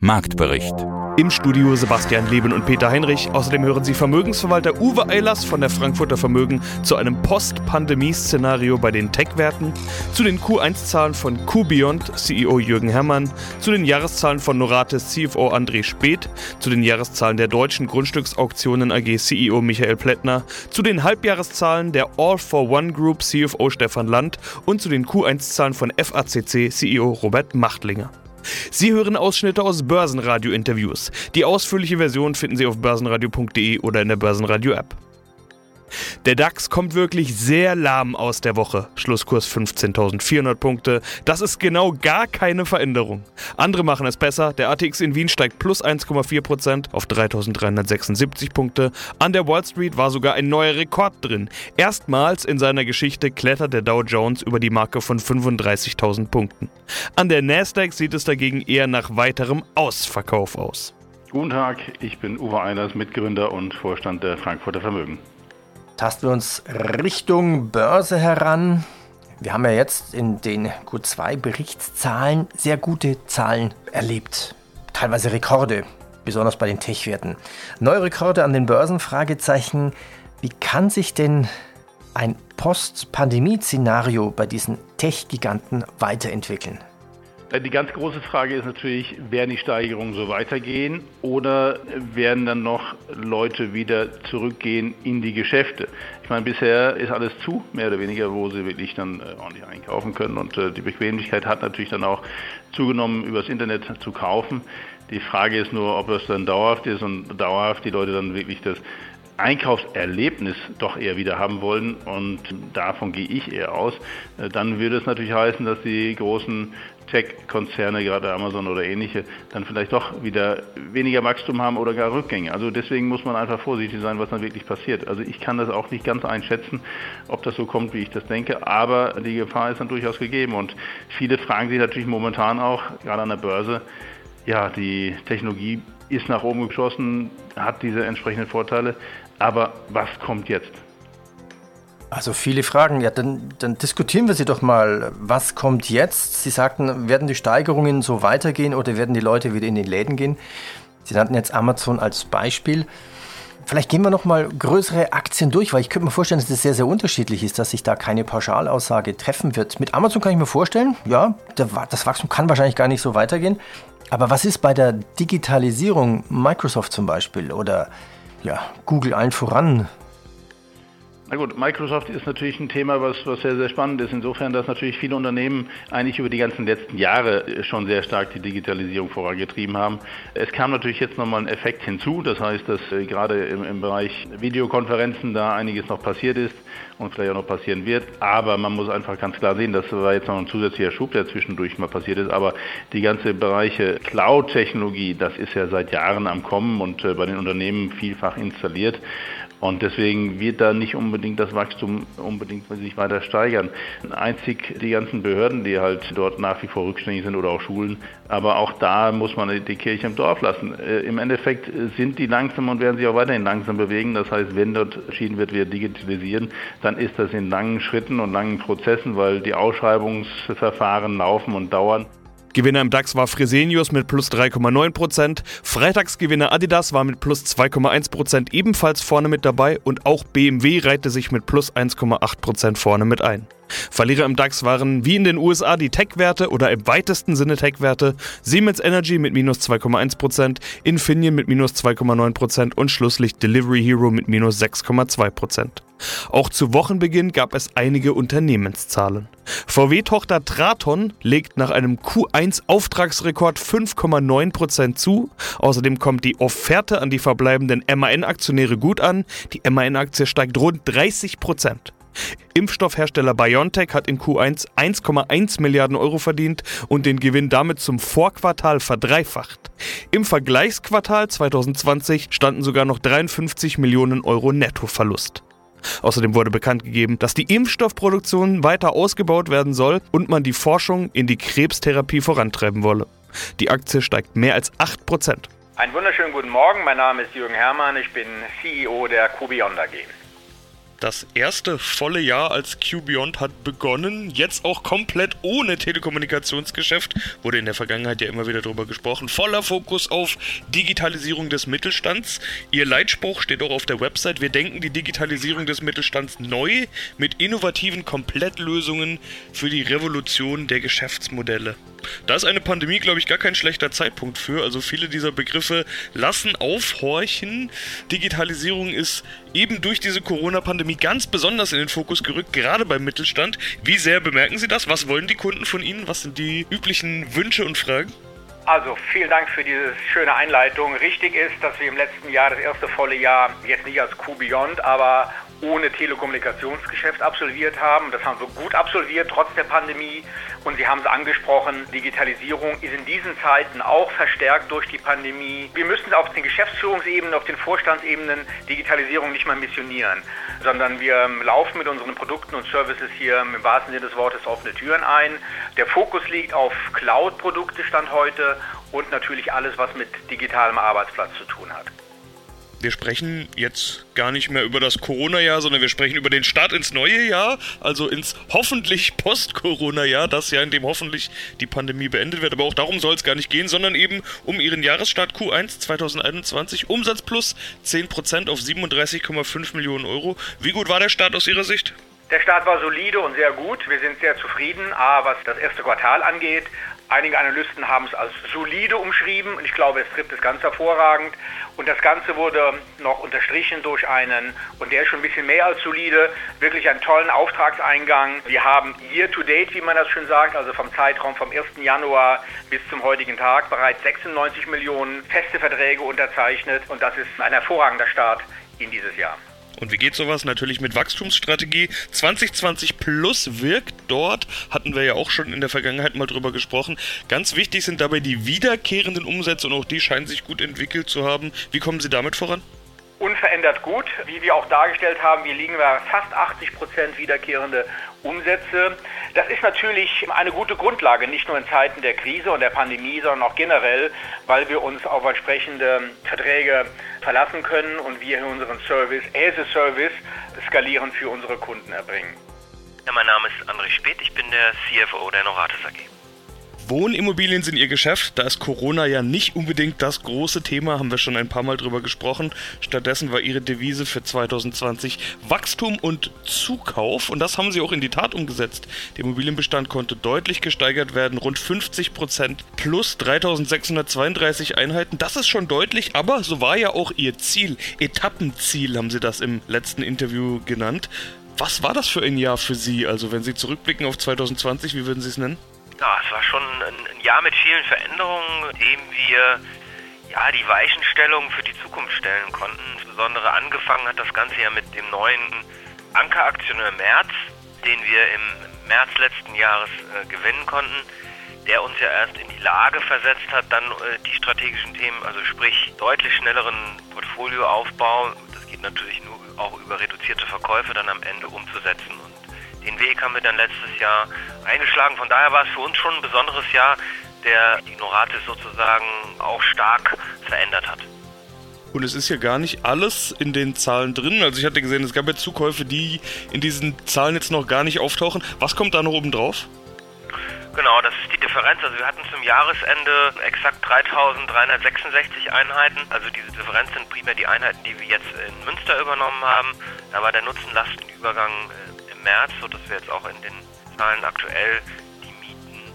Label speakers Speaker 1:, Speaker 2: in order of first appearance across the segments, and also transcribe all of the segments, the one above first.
Speaker 1: Marktbericht.
Speaker 2: Im Studio Sebastian Leben und Peter Heinrich. Außerdem hören Sie Vermögensverwalter Uwe Eilers von der Frankfurter Vermögen zu einem Post-Pandemie-Szenario bei den Tech-Werten, zu den Q1-Zahlen von QBeyond CEO Jürgen Herrmann, zu den Jahreszahlen von Norates CFO André Speth, zu den Jahreszahlen der deutschen Grundstücksauktionen AG CEO Michael Plättner, zu den Halbjahreszahlen der All for One Group CFO Stefan Land und zu den Q1-Zahlen von FACC CEO Robert Machtlinger. Sie hören Ausschnitte aus Börsenradio-Interviews. Die ausführliche Version finden Sie auf börsenradio.de oder in der Börsenradio-App. Der DAX kommt wirklich sehr lahm aus der Woche. Schlusskurs 15.400 Punkte. Das ist genau gar keine Veränderung. Andere machen es besser. Der ATX in Wien steigt plus 1,4% auf 3.376 Punkte. An der Wall Street war sogar ein neuer Rekord drin. Erstmals in seiner Geschichte klettert der Dow Jones über die Marke von 35.000 Punkten. An der Nasdaq sieht es dagegen eher nach weiterem Ausverkauf aus.
Speaker 3: Guten Tag, ich bin Uwe Einers, Mitgründer und Vorstand der Frankfurter Vermögen
Speaker 4: tasten wir uns Richtung Börse heran. Wir haben ja jetzt in den Q2-Berichtszahlen sehr gute Zahlen erlebt. Teilweise Rekorde, besonders bei den Tech-Werten. Neue Rekorde an den Börsen? Fragezeichen. Wie kann sich denn ein Post-Pandemie-Szenario bei diesen Tech-Giganten weiterentwickeln?
Speaker 3: Äh, die ganz große Frage ist natürlich, werden die Steigerungen so weitergehen oder werden dann noch Leute wieder zurückgehen in die Geschäfte? Ich meine, bisher ist alles zu, mehr oder weniger, wo sie wirklich dann äh, ordentlich einkaufen können und äh, die Bequemlichkeit hat natürlich dann auch zugenommen, übers Internet zu kaufen. Die Frage ist nur, ob es dann dauerhaft ist und dauerhaft die Leute dann wirklich das Einkaufserlebnis doch eher wieder haben wollen und davon gehe ich eher aus, dann würde es natürlich heißen, dass die großen Tech-Konzerne, gerade Amazon oder ähnliche, dann vielleicht doch wieder weniger Wachstum haben oder gar Rückgänge. Also deswegen muss man einfach vorsichtig sein, was dann wirklich passiert. Also ich kann das auch nicht ganz einschätzen, ob das so kommt, wie ich das denke, aber die Gefahr ist dann durchaus gegeben und viele fragen sich natürlich momentan auch, gerade an der Börse, ja, die Technologie ist nach oben geschossen, hat diese entsprechenden Vorteile, aber was kommt jetzt?
Speaker 4: Also viele Fragen. Ja, dann, dann, diskutieren wir sie doch mal. Was kommt jetzt? Sie sagten, werden die Steigerungen so weitergehen oder werden die Leute wieder in die Läden gehen? Sie nannten jetzt Amazon als Beispiel. Vielleicht gehen wir noch mal größere Aktien durch, weil ich könnte mir vorstellen, dass das sehr, sehr unterschiedlich ist, dass sich da keine Pauschalaussage treffen wird. Mit Amazon kann ich mir vorstellen, ja, das Wachstum kann wahrscheinlich gar nicht so weitergehen. Aber was ist bei der Digitalisierung, Microsoft zum Beispiel oder ja, Google allen voran?
Speaker 3: Na gut, Microsoft ist natürlich ein Thema, was, was sehr, sehr spannend ist. Insofern, dass natürlich viele Unternehmen eigentlich über die ganzen letzten Jahre schon sehr stark die Digitalisierung vorangetrieben haben. Es kam natürlich jetzt nochmal ein Effekt hinzu. Das heißt, dass äh, gerade im, im Bereich Videokonferenzen da einiges noch passiert ist und vielleicht auch noch passieren wird. Aber man muss einfach ganz klar sehen, das war jetzt noch ein zusätzlicher Schub, der zwischendurch mal passiert ist. Aber die ganze Bereiche Cloud-Technologie, das ist ja seit Jahren am Kommen und äh, bei den Unternehmen vielfach installiert. Und deswegen wird da nicht unbedingt das Wachstum unbedingt sich weiter steigern. Einzig die ganzen Behörden, die halt dort nach wie vor rückständig sind oder auch Schulen. Aber auch da muss man die Kirche im Dorf lassen. Äh, Im Endeffekt sind die langsam und werden sich auch weiterhin langsam bewegen. Das heißt, wenn dort entschieden wird, wir digitalisieren, dann ist das in langen Schritten und langen Prozessen, weil die Ausschreibungsverfahren laufen und dauern.
Speaker 2: Gewinner im DAX war Fresenius mit plus 3,9%. Freitagsgewinner Adidas war mit plus 2,1% ebenfalls vorne mit dabei und auch BMW reihte sich mit plus 1,8% vorne mit ein. Verlierer im DAX waren wie in den USA die Tech-Werte oder im weitesten Sinne Tech-Werte Siemens Energy mit minus 2,1%, Infineon mit minus 2,9% und schlusslich Delivery Hero mit minus 6,2%. Auch zu Wochenbeginn gab es einige Unternehmenszahlen. VW-Tochter Traton legt nach einem Q1-Auftragsrekord 5,9% zu. Außerdem kommt die Offerte an die verbleibenden MAN-Aktionäre gut an. Die MAN-Aktie steigt rund 30%. Impfstoffhersteller BioNTech hat in Q1 1,1 Milliarden Euro verdient und den Gewinn damit zum Vorquartal verdreifacht. Im Vergleichsquartal 2020 standen sogar noch 53 Millionen Euro Nettoverlust. Außerdem wurde bekannt gegeben, dass die Impfstoffproduktion weiter ausgebaut werden soll und man die Forschung in die Krebstherapie vorantreiben wolle. Die Aktie steigt mehr als 8%.
Speaker 5: Einen wunderschönen guten Morgen, mein Name ist Jürgen Herrmann, ich bin CEO der QBeyond AG.
Speaker 2: Das erste volle Jahr als QBeyond hat begonnen, jetzt auch komplett ohne Telekommunikationsgeschäft, wurde in der Vergangenheit ja immer wieder darüber gesprochen, voller Fokus auf Digitalisierung des Mittelstands. Ihr Leitspruch steht auch auf der Website, wir denken die Digitalisierung des Mittelstands neu mit innovativen Komplettlösungen für die Revolution der Geschäftsmodelle. Da ist eine Pandemie, glaube ich, gar kein schlechter Zeitpunkt für. Also viele dieser Begriffe lassen aufhorchen. Digitalisierung ist eben durch diese Corona-Pandemie ganz besonders in den Fokus gerückt, gerade beim Mittelstand. Wie sehr bemerken Sie das? Was wollen die Kunden von Ihnen? Was sind die üblichen Wünsche und Fragen?
Speaker 5: Also vielen Dank für diese schöne Einleitung. Richtig ist, dass wir im letzten Jahr, das erste volle Jahr, jetzt nicht als Q Beyond, aber ohne Telekommunikationsgeschäft absolviert haben. Das haben wir gut absolviert, trotz der Pandemie. Und Sie haben es angesprochen, Digitalisierung ist in diesen Zeiten auch verstärkt durch die Pandemie. Wir müssen auf den Geschäftsführungsebenen, auf den Vorstandsebenen Digitalisierung nicht mal missionieren, sondern wir laufen mit unseren Produkten und Services hier im wahrsten Sinne des Wortes offene Türen ein. Der Fokus liegt auf Cloud-Produkte Stand heute und natürlich alles, was mit digitalem Arbeitsplatz zu tun hat
Speaker 2: wir sprechen jetzt gar nicht mehr über das Corona-Jahr, sondern wir sprechen über den Start ins neue Jahr, also ins hoffentlich Post-Corona-Jahr, das Jahr, in dem hoffentlich die Pandemie beendet wird. Aber auch darum soll es gar nicht gehen, sondern eben um ihren Jahresstart Q1 2021. Umsatz plus 10% auf 37,5 Millionen Euro. Wie gut war der Start aus Ihrer Sicht?
Speaker 5: Der Start war solide und sehr gut. Wir sind sehr zufrieden, A, was das erste Quartal angeht. Einige Analysten haben es als solide umschrieben und ich glaube, es trifft es ganz hervorragend. Und das Ganze wurde noch unterstrichen durch einen, und der ist schon ein bisschen mehr als solide, wirklich einen tollen Auftragseingang. Wir haben year to date, wie man das schon sagt, also vom Zeitraum vom 1. Januar bis zum heutigen Tag bereits 96 Millionen feste Verträge unterzeichnet und das ist ein hervorragender Start in dieses Jahr.
Speaker 2: Und wie geht sowas? Natürlich mit Wachstumsstrategie. 2020 Plus wirkt dort, hatten wir ja auch schon in der Vergangenheit mal drüber gesprochen. Ganz wichtig sind dabei die wiederkehrenden Umsätze und auch die scheinen sich gut entwickelt zu haben. Wie kommen Sie damit voran?
Speaker 5: Unverändert gut. Wie wir auch dargestellt haben, wir liegen bei fast 80 Prozent wiederkehrende Umsätze. Das ist natürlich eine gute Grundlage, nicht nur in Zeiten der Krise und der Pandemie, sondern auch generell, weil wir uns auf entsprechende Verträge verlassen können und wir unseren Service as a Service skalieren für unsere Kunden erbringen.
Speaker 6: Ja, mein Name ist André Speth, ich bin der CFO der Noratis AG.
Speaker 2: Wohnimmobilien sind ihr Geschäft. Da ist Corona ja nicht unbedingt das große Thema, haben wir schon ein paar Mal drüber gesprochen. Stattdessen war ihre Devise für 2020 Wachstum und Zukauf und das haben sie auch in die Tat umgesetzt. Der Immobilienbestand konnte deutlich gesteigert werden, rund 50 Prozent plus 3632 Einheiten. Das ist schon deutlich, aber so war ja auch ihr Ziel. Etappenziel haben sie das im letzten Interview genannt. Was war das für ein Jahr für Sie? Also, wenn Sie zurückblicken auf 2020, wie würden Sie es nennen?
Speaker 6: Ja, es war schon ein Jahr mit vielen Veränderungen, in dem wir ja, die Weichenstellung für die Zukunft stellen konnten. Insbesondere angefangen hat das Ganze ja mit dem neuen Ankeraktionär März, den wir im März letzten Jahres äh, gewinnen konnten, der uns ja erst in die Lage versetzt hat, dann äh, die strategischen Themen, also sprich deutlich schnelleren Portfolioaufbau, das geht natürlich nur auch über reduzierte Verkäufe, dann am Ende umzusetzen. Den Weg haben wir dann letztes Jahr eingeschlagen. Von daher war es für uns schon ein besonderes Jahr, der die Noratis sozusagen auch stark verändert hat.
Speaker 2: Und es ist ja gar nicht alles in den Zahlen drin. Also ich hatte gesehen, es gab ja Zukäufe, die in diesen Zahlen jetzt noch gar nicht auftauchen. Was kommt da noch oben drauf?
Speaker 6: Genau, das ist die Differenz. Also wir hatten zum Jahresende exakt 3366 Einheiten. Also diese Differenz sind primär die Einheiten, die wir jetzt in Münster übernommen haben. Da war der Nutzen-Lastenübergang äh, März, sodass wir jetzt auch in den Zahlen aktuell die Mieten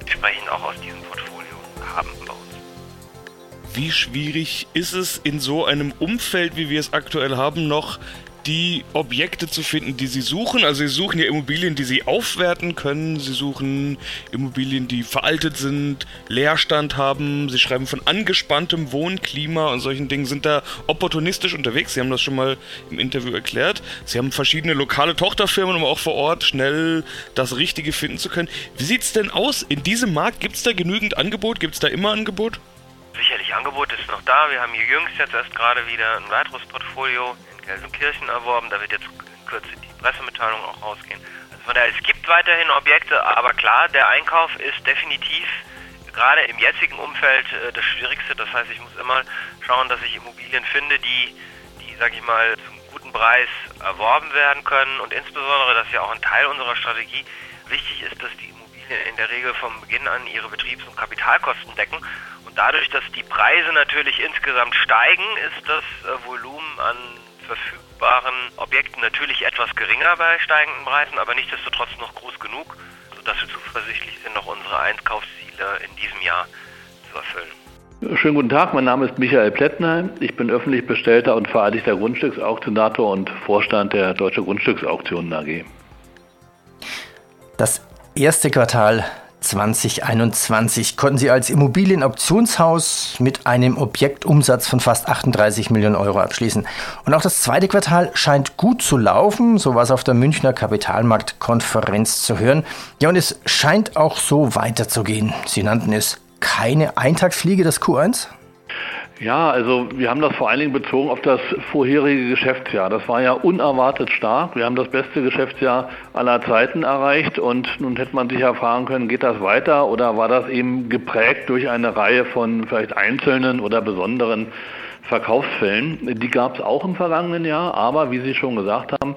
Speaker 6: entsprechend auch aus diesem Portfolio haben bei uns.
Speaker 2: Wie schwierig ist es in so einem Umfeld, wie wir es aktuell haben, noch die Objekte zu finden, die sie suchen. Also sie suchen ja Immobilien, die sie aufwerten können. Sie suchen Immobilien, die veraltet sind, Leerstand haben. Sie schreiben von angespanntem Wohnklima und solchen Dingen, sind da opportunistisch unterwegs. Sie haben das schon mal im Interview erklärt. Sie haben verschiedene lokale Tochterfirmen, um auch vor Ort schnell das Richtige finden zu können. Wie sieht es denn aus? In diesem Markt gibt es da genügend Angebot? Gibt es da immer Angebot?
Speaker 6: Sicherlich, Angebot ist noch da. Wir haben hier jüngst jetzt erst gerade wieder ein weiteres Portfolio Gelsenkirchen erworben. Da wird jetzt Kürze die Pressemitteilung auch rausgehen. Also von daher, es gibt weiterhin Objekte, aber klar, der Einkauf ist definitiv gerade im jetzigen Umfeld äh, das Schwierigste. Das heißt, ich muss immer schauen, dass ich Immobilien finde, die, die sage ich mal, zum guten Preis erworben werden können und insbesondere, dass ja auch ein Teil unserer Strategie wichtig ist, dass die Immobilien in der Regel vom Beginn an ihre Betriebs- und Kapitalkosten decken. Und dadurch, dass die Preise natürlich insgesamt steigen, ist das äh, Volumen an verfügbaren Objekten natürlich etwas geringer bei steigenden Preisen, aber nichtsdestotrotz noch groß genug, sodass wir zuversichtlich sind, noch unsere Einkaufsziele in diesem Jahr zu erfüllen.
Speaker 7: Schönen guten Tag, mein Name ist Michael Plättner. Ich bin öffentlich bestellter und vereidigter Grundstücksauktionator und Vorstand der Deutsche Grundstücksauktionen AG.
Speaker 4: Das erste Quartal 2021 konnten Sie als Immobilienauktionshaus mit einem Objektumsatz von fast 38 Millionen Euro abschließen. Und auch das zweite Quartal scheint gut zu laufen, so war es auf der Münchner Kapitalmarktkonferenz zu hören. Ja, und es scheint auch so weiterzugehen. Sie nannten es keine Eintagsfliege, das Q1?
Speaker 7: Ja, also wir haben das vor allen Dingen bezogen auf das vorherige Geschäftsjahr. Das war ja unerwartet stark. Wir haben das beste Geschäftsjahr aller Zeiten erreicht und nun hätte man sich ja fragen können, geht das weiter oder war das eben geprägt durch eine Reihe von vielleicht einzelnen oder besonderen Verkaufsfällen? Die gab es auch im vergangenen Jahr, aber wie Sie schon gesagt haben,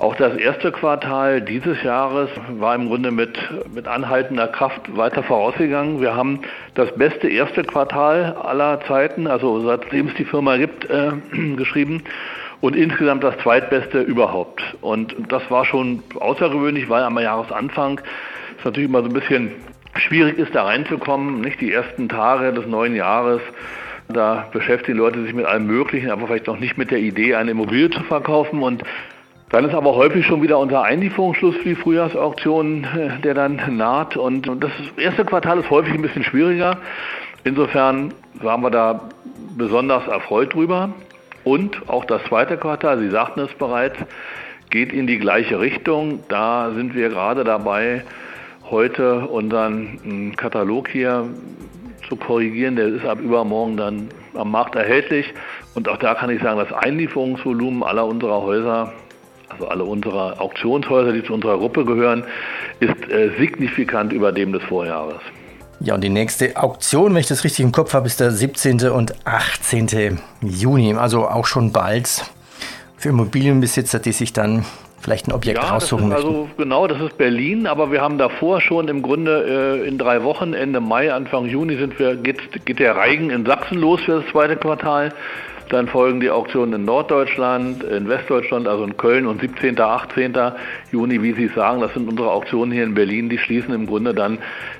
Speaker 7: auch das erste Quartal dieses Jahres war im Grunde mit, mit anhaltender Kraft weiter vorausgegangen. Wir haben das beste erste Quartal aller Zeiten, also seitdem es die Firma gibt, äh, geschrieben und insgesamt das zweitbeste überhaupt. Und das war schon außergewöhnlich, weil am Jahresanfang es natürlich immer so ein bisschen schwierig ist, da reinzukommen. Nicht die ersten Tage des neuen Jahres. Da beschäftigen Leute sich mit allem Möglichen, aber vielleicht noch nicht mit der Idee, eine Immobilie zu verkaufen. Und dann ist aber häufig schon wieder unser Einlieferungsschluss für die Frühjahrsauktion, äh, der dann naht. Und das erste Quartal ist häufig ein bisschen schwieriger. Insofern waren wir da besonders erfreut drüber. Und auch das zweite Quartal, Sie sagten es bereits, geht in die gleiche Richtung. Da sind wir gerade dabei, heute unseren hm, Katalog hier zu korrigieren. Der ist ab übermorgen dann am Markt erhältlich. Und auch da kann ich sagen, das Einlieferungsvolumen aller unserer Häuser also alle unsere Auktionshäuser, die zu unserer Gruppe gehören, ist äh, signifikant über dem des Vorjahres.
Speaker 4: Ja, und die nächste Auktion, wenn ich das richtig im Kopf habe, ist der 17. und 18. Juni, also auch schon bald für Immobilienbesitzer, die sich dann vielleicht ein Objekt ja, raussuchen
Speaker 7: das ist
Speaker 4: möchten.
Speaker 7: Also genau, das ist Berlin, aber wir haben davor schon im Grunde äh, in drei Wochen, Ende Mai, Anfang Juni sind wir, geht, geht der Reigen in Sachsen los für das zweite Quartal. Dann folgen die Auktionen in Norddeutschland, in Westdeutschland, also in Köln und 17., 18. Juni, wie Sie sagen, das sind unsere Auktionen hier in Berlin, die schließen im Grunde dann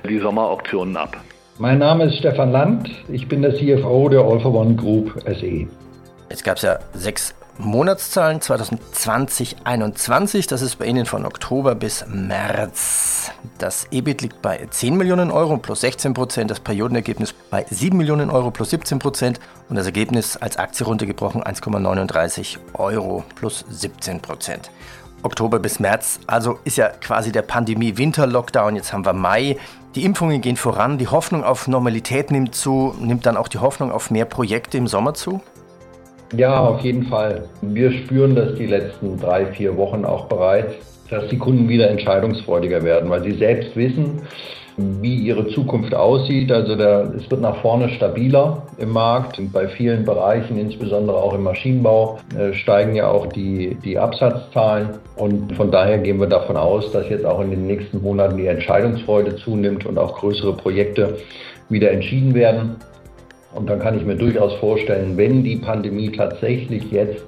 Speaker 7: die Sommerauktionen ab.
Speaker 8: Mein Name ist Stefan Land, ich bin der CFO der All for One Group SE.
Speaker 4: Jetzt gab es ja sechs Monatszahlen 2020 2021. Das ist bei Ihnen von Oktober bis März. Das EBIT liegt bei 10 Millionen Euro plus 16 Prozent, das Periodenergebnis bei 7 Millionen Euro plus 17 Prozent und das Ergebnis als Aktie runtergebrochen 1,39 Euro plus 17 Prozent. Oktober bis März, also ist ja quasi der Pandemie-Winter-Lockdown. Jetzt haben wir Mai. Die Impfungen gehen voran, die Hoffnung auf Normalität nimmt zu. Nimmt dann auch die Hoffnung auf mehr Projekte im Sommer zu?
Speaker 8: Ja, auf jeden Fall. Wir spüren das die letzten drei, vier Wochen auch bereits, dass die Kunden wieder entscheidungsfreudiger werden, weil sie selbst wissen, wie ihre Zukunft aussieht. Also der, es wird nach vorne stabiler im Markt. Und bei vielen Bereichen, insbesondere auch im Maschinenbau, äh, steigen ja auch die, die Absatzzahlen. Und von daher gehen wir davon aus, dass jetzt auch in den nächsten Monaten die Entscheidungsfreude zunimmt und auch größere Projekte wieder entschieden werden. Und dann kann ich mir durchaus vorstellen, wenn die Pandemie tatsächlich jetzt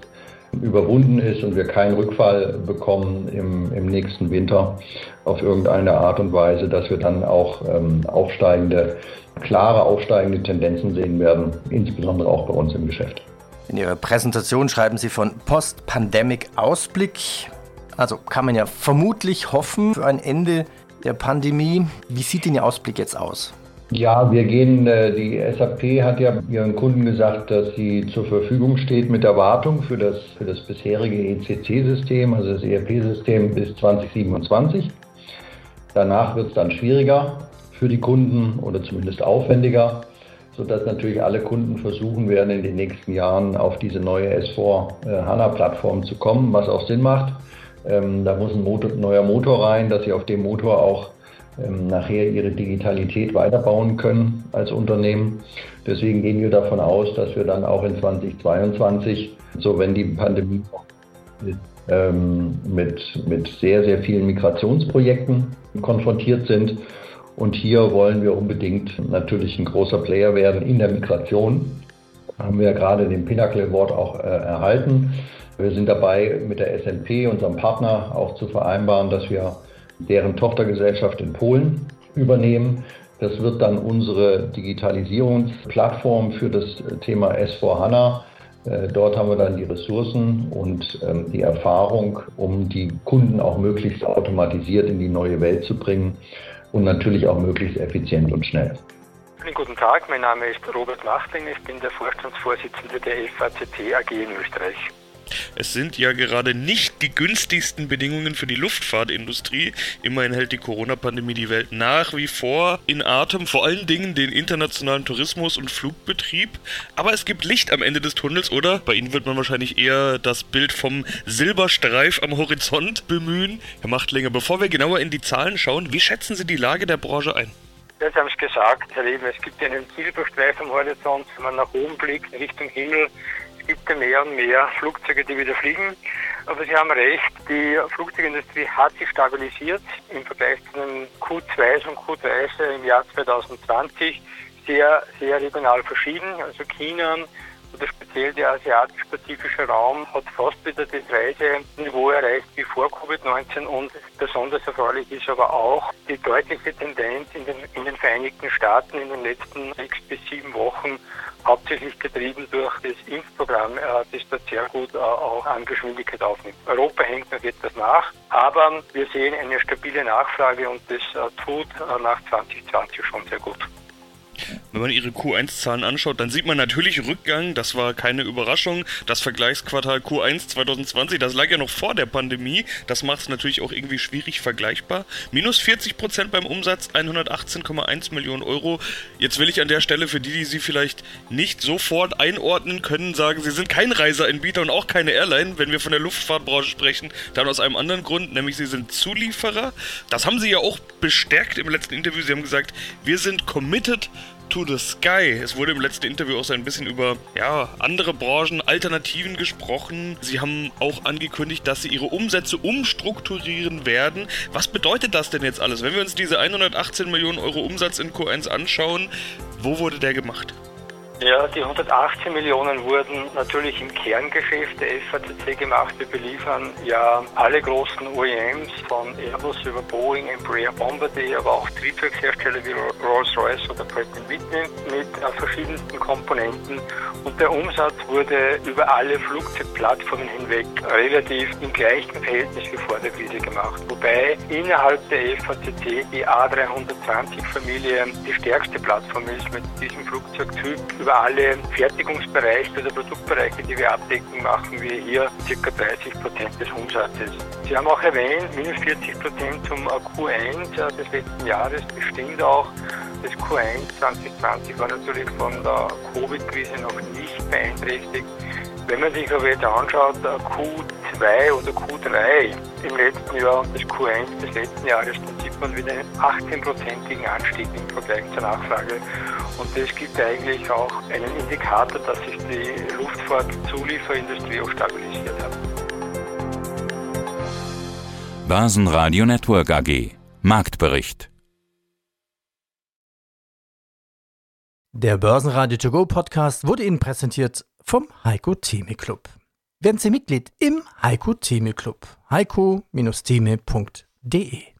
Speaker 8: überwunden ist und wir keinen Rückfall bekommen im, im nächsten Winter auf irgendeine Art und Weise, dass wir dann auch ähm, aufsteigende, klare aufsteigende Tendenzen sehen werden, insbesondere auch bei uns im Geschäft.
Speaker 4: In Ihrer Präsentation schreiben Sie von Post-Pandemic-Ausblick. Also kann man ja vermutlich hoffen für ein Ende der Pandemie. Wie sieht denn Ihr Ausblick jetzt aus?
Speaker 8: Ja, wir gehen, äh, die SAP hat ja ihren Kunden gesagt, dass sie zur Verfügung steht mit der Wartung für das, für das bisherige ECC-System, also das ERP-System bis 2027. Danach wird es dann schwieriger für die Kunden oder zumindest aufwendiger, sodass natürlich alle Kunden versuchen werden, in den nächsten Jahren auf diese neue S4 äh, HANA-Plattform zu kommen, was auch Sinn macht. Ähm, da muss ein Motor, neuer Motor rein, dass sie auf dem Motor auch nachher ihre Digitalität weiterbauen können als Unternehmen. Deswegen gehen wir davon aus, dass wir dann auch in 2022, so wenn die Pandemie ähm, mit, mit sehr, sehr vielen Migrationsprojekten konfrontiert sind. Und hier wollen wir unbedingt natürlich ein großer Player werden in der Migration. Haben wir gerade den Pinnacle Award auch äh, erhalten. Wir sind dabei, mit der SNP, unserem Partner, auch zu vereinbaren, dass wir deren Tochtergesellschaft in Polen übernehmen. Das wird dann unsere Digitalisierungsplattform für das Thema S4HANA. Äh, dort haben wir dann die Ressourcen und ähm, die Erfahrung, um die Kunden auch möglichst automatisiert in die neue Welt zu bringen und natürlich auch möglichst effizient und schnell.
Speaker 9: Guten Tag, mein Name ist Robert Machtling, ich bin der Vorstandsvorsitzende der FACT AG in Österreich.
Speaker 2: Es sind ja gerade nicht die günstigsten Bedingungen für die Luftfahrtindustrie. Immerhin hält die Corona-Pandemie die Welt nach wie vor in Atem, vor allen Dingen den internationalen Tourismus und Flugbetrieb. Aber es gibt Licht am Ende des Tunnels, oder? Bei Ihnen wird man wahrscheinlich eher das Bild vom Silberstreif am Horizont bemühen. Herr Machtlinger, bevor wir genauer in die Zahlen schauen, wie schätzen Sie die Lage der Branche ein?
Speaker 9: Sie haben es gesagt, Herr Leben, es gibt einen Silberstreif am Horizont, wenn man nach oben blickt, Richtung Himmel, gibt ja mehr und mehr Flugzeuge, die wieder fliegen. Aber Sie haben recht, die Flugzeugindustrie hat sich stabilisiert im Vergleich zu den Q2 und Q3 im Jahr 2020 sehr, sehr regional verschieden. Also China oder speziell der asiatisch-pazifische Raum hat fast wieder das Reiseniveau erreicht wie vor Covid-19 und besonders erfreulich ist aber auch die deutliche Tendenz in den, in den Vereinigten Staaten in den letzten sechs bis sieben Wochen hauptsächlich getrieben durch das Impfprogramm, äh, das da sehr gut äh, auch an Geschwindigkeit aufnimmt. Europa hängt noch etwas nach, aber wir sehen eine stabile Nachfrage und das äh, tut nach 2020 schon sehr gut.
Speaker 2: Wenn man ihre Q1-Zahlen anschaut, dann sieht man natürlich Rückgang. Das war keine Überraschung. Das Vergleichsquartal Q1 2020, das lag ja noch vor der Pandemie. Das macht es natürlich auch irgendwie schwierig vergleichbar. Minus 40 Prozent beim Umsatz, 118,1 Millionen Euro. Jetzt will ich an der Stelle für die, die Sie vielleicht nicht sofort einordnen können, sagen, Sie sind kein Reiseanbieter und auch keine Airline. Wenn wir von der Luftfahrtbranche sprechen, dann aus einem anderen Grund, nämlich Sie sind Zulieferer. Das haben Sie ja auch bestärkt im letzten Interview. Sie haben gesagt, wir sind committed to the Sky. Es wurde im letzten Interview auch so ein bisschen über ja, andere Branchen, Alternativen gesprochen. Sie haben auch angekündigt, dass sie ihre Umsätze umstrukturieren werden. Was bedeutet das denn jetzt alles? Wenn wir uns diese 118 Millionen Euro Umsatz in Q1 anschauen, wo wurde der gemacht?
Speaker 9: Ja, die 118 Millionen wurden natürlich im Kerngeschäft der FACC gemacht. Wir beliefern ja alle großen OEMs von Airbus über Boeing, Embraer, Bombardier, aber auch Triebwerkshersteller wie Rolls-Royce oder Pratt Whitney mit äh, verschiedensten Komponenten. Und der Umsatz wurde über alle Flugzeugplattformen hinweg relativ im gleichen Verhältnis wie vor der Krise gemacht. Wobei innerhalb der FACC die A320-Familie die stärkste Plattform ist mit diesem Flugzeugtyp. Über über alle Fertigungsbereiche oder Produktbereiche, die wir abdecken, machen wir hier ca. 30 Prozent des Umsatzes. Sie haben auch erwähnt, minus 40 Prozent zum Q1 des letzten Jahres bestimmt auch. Das Q1 2020 war natürlich von der Covid-Krise noch nicht beeinträchtigt. Wenn man sich aber jetzt anschaut, Q2 oder Q3 im letzten Jahr und das Q1 des letzten Jahres, dann sieht man wieder einen 18-prozentigen Anstieg im Vergleich zur Nachfrage. Und das gibt eigentlich auch einen Indikator, dass sich die Luftfahrtzulieferindustrie auch stabilisiert hat.
Speaker 1: Basen Network AG Marktbericht
Speaker 4: Der Börsenradio To Go Podcast wurde Ihnen präsentiert vom Heiko Theme Club. Werden Sie Mitglied im Heiko Theme Club. heiko-theme.de